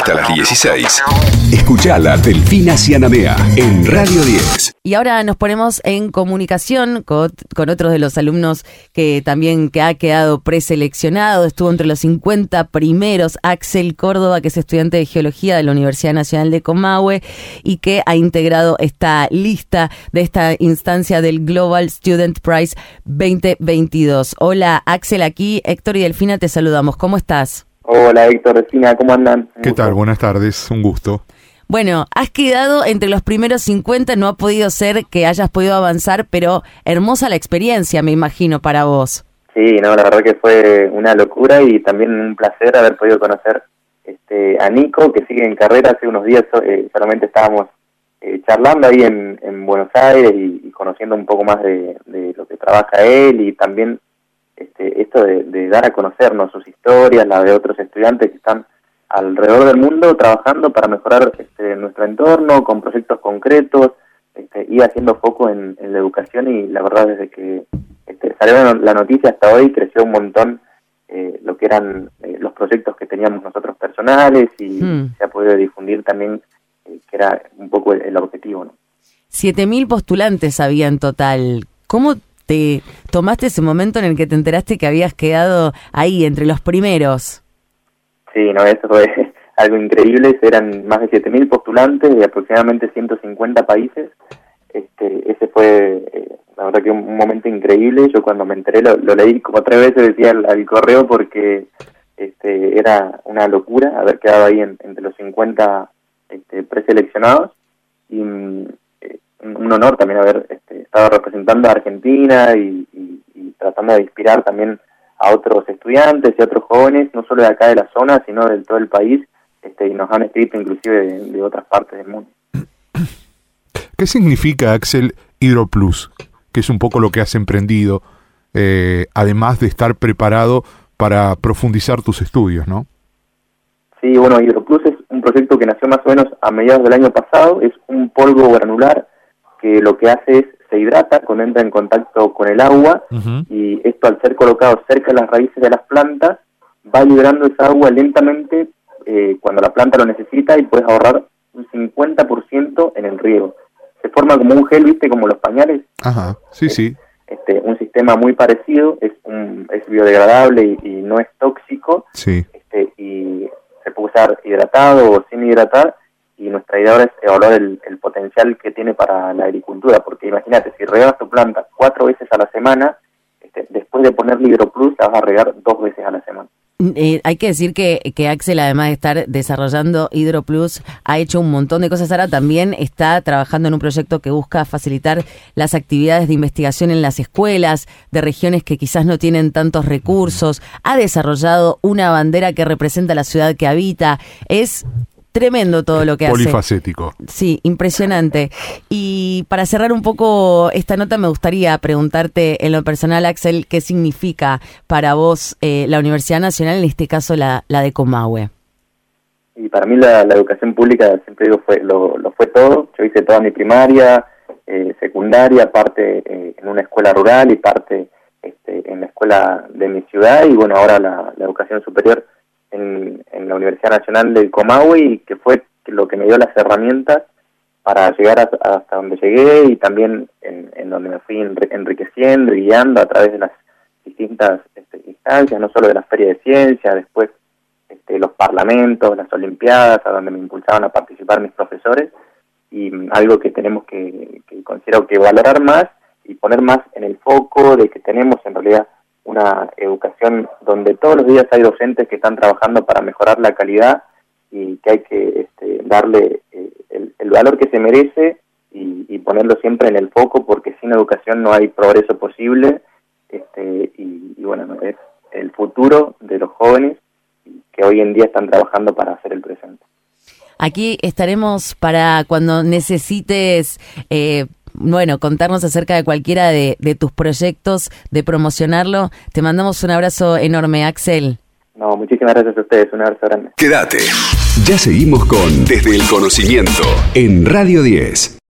hasta las 16. Escuchala Delfina Cianamea en Radio 10. Y ahora nos ponemos en comunicación con, otros de los alumnos que también que ha quedado preseleccionado. Estuvo entre los 50 primeros Axel Córdoba, que es estudiante de Geología de la Universidad Nacional de Comahue y que ha integrado esta lista de esta instancia del Global Student Prize 2022. Hola Axel, aquí Héctor y Delfina te saludamos. ¿Cómo estás? Hola Héctor, Delfina, ¿cómo andan? ¿Qué tal? Buenas tardes, un gusto. Bueno, has quedado entre los primeros 50, no ha podido ser que hayas podido avanzar, pero hermosa la experiencia, me imagino, para vos. Sí, no, la verdad que fue una locura y también un placer haber podido conocer este, a Nico, que sigue en carrera. Hace unos días eh, solamente estábamos eh, charlando ahí en, Buenos Aires y, conociendo un poco más de, lo que trabaja él y también este, esto de, de dar a conocernos sus historias, la de otros estudiantes que están alrededor del mundo trabajando para mejorar este, nuestro entorno con proyectos concretos este, y haciendo foco en, la educación y la verdad desde que este, salió la noticia hasta hoy creció un montón eh, lo que eran eh, los proyectos que teníamos nosotros personales y hmm. se ha podido difundir también eh, que era un poco el, objetivo. ¿no? Siete mil postulantes había en total. ¿Cómo te tomaste ese momento en el que te enteraste que habías quedado ahí entre los primeros? Sí, no, eso fue algo increíble. Eran más de 7.000 postulantes de aproximadamente 150 países. Este, ese fue, eh, la verdad que un, momento increíble. Yo cuando me enteré lo, leí como tres veces, decía al, correo, porque este, era una locura haber quedado ahí entre los 50 este, preseleccionados. Y eh, un honor también haber estado representando a Argentina y tratando de inspirar también a otros estudiantes y a otros jóvenes, no solo de acá de la zona, sino de todo el país, este, y nos han escrito inclusive de, otras partes del mundo. ¿Qué significa, Axel, HidroPlus? Que es un poco lo que has emprendido, eh, además de estar preparado para profundizar tus estudios, ¿no? Sí, bueno, HidroPlus es un proyecto que nació más o menos a mediados del año pasado, es un polvo granular que lo que hace es se hidrata cuando entra en contacto con el agua y esto al ser colocado cerca de las raíces de las plantas va liberando esa agua lentamente eh, cuando la planta lo necesita y puedes ahorrar un 50% en el riego. Se forma como un gel, ¿viste? Como los pañales. Ajá, sí, sí. Este, un sistema muy parecido, es, un, es biodegradable y, no es tóxico. Sí. Este, y se puede usar hidratado o sin hidratar y nuestra idea ahora es evaluar el, potencial que tiene para la agricultura, porque imagínate, si regas tu planta cuatro veces a la semana, este, después de ponerle HidroPlus la vas a regar dos veces a la semana. Eh, hay que decir que, que, Axel, además de estar desarrollando HidroPlus, ha hecho un montón de cosas. Ahora también está trabajando en un proyecto que busca facilitar las actividades de investigación en las escuelas de regiones que quizás no tienen tantos recursos. Ha desarrollado una bandera que representa la ciudad que habita. Es Tremendo todo lo que hace. Polifacético. Sí, impresionante. Y para cerrar un poco esta nota, me gustaría preguntarte en lo personal, Axel, ¿qué significa para vos eh, la Universidad Nacional, en este caso la, la de Comahue? Y para mí la, educación pública, siempre digo, fue, lo, fue todo. Yo hice toda mi primaria, eh, secundaria, parte eh, en una escuela rural y parte este, en la escuela de mi ciudad. Y bueno, ahora la educación superior en, la Universidad Nacional del Comahue y que fue lo que me dio las herramientas para llegar hasta donde llegué y también en, donde me fui enriqueciendo y guiando a través de las distintas este, instancias, no solo de la Feria de Ciencia, después este, los parlamentos, las Olimpiadas, a donde me impulsaban a participar mis profesores, y algo que tenemos que, que considero que valorar más y poner más en el foco de que tenemos en realidad una educación donde todos los días hay docentes que están trabajando para mejorar la calidad y que hay que este, darle eh, el, valor que se merece y, ponerlo siempre en el foco porque sin educación no hay progreso posible este, y, bueno, es el futuro de los jóvenes que hoy en día están trabajando para hacer el presente. Aquí estaremos para cuando necesites eh, bueno, contarnos acerca de cualquiera de, tus proyectos, de promocionarlo. Te mandamos un abrazo enorme, Axel. No, muchísimas gracias a ustedes, un abrazo grande. Quédate. Ya seguimos con Desde el Conocimiento en Radio 10.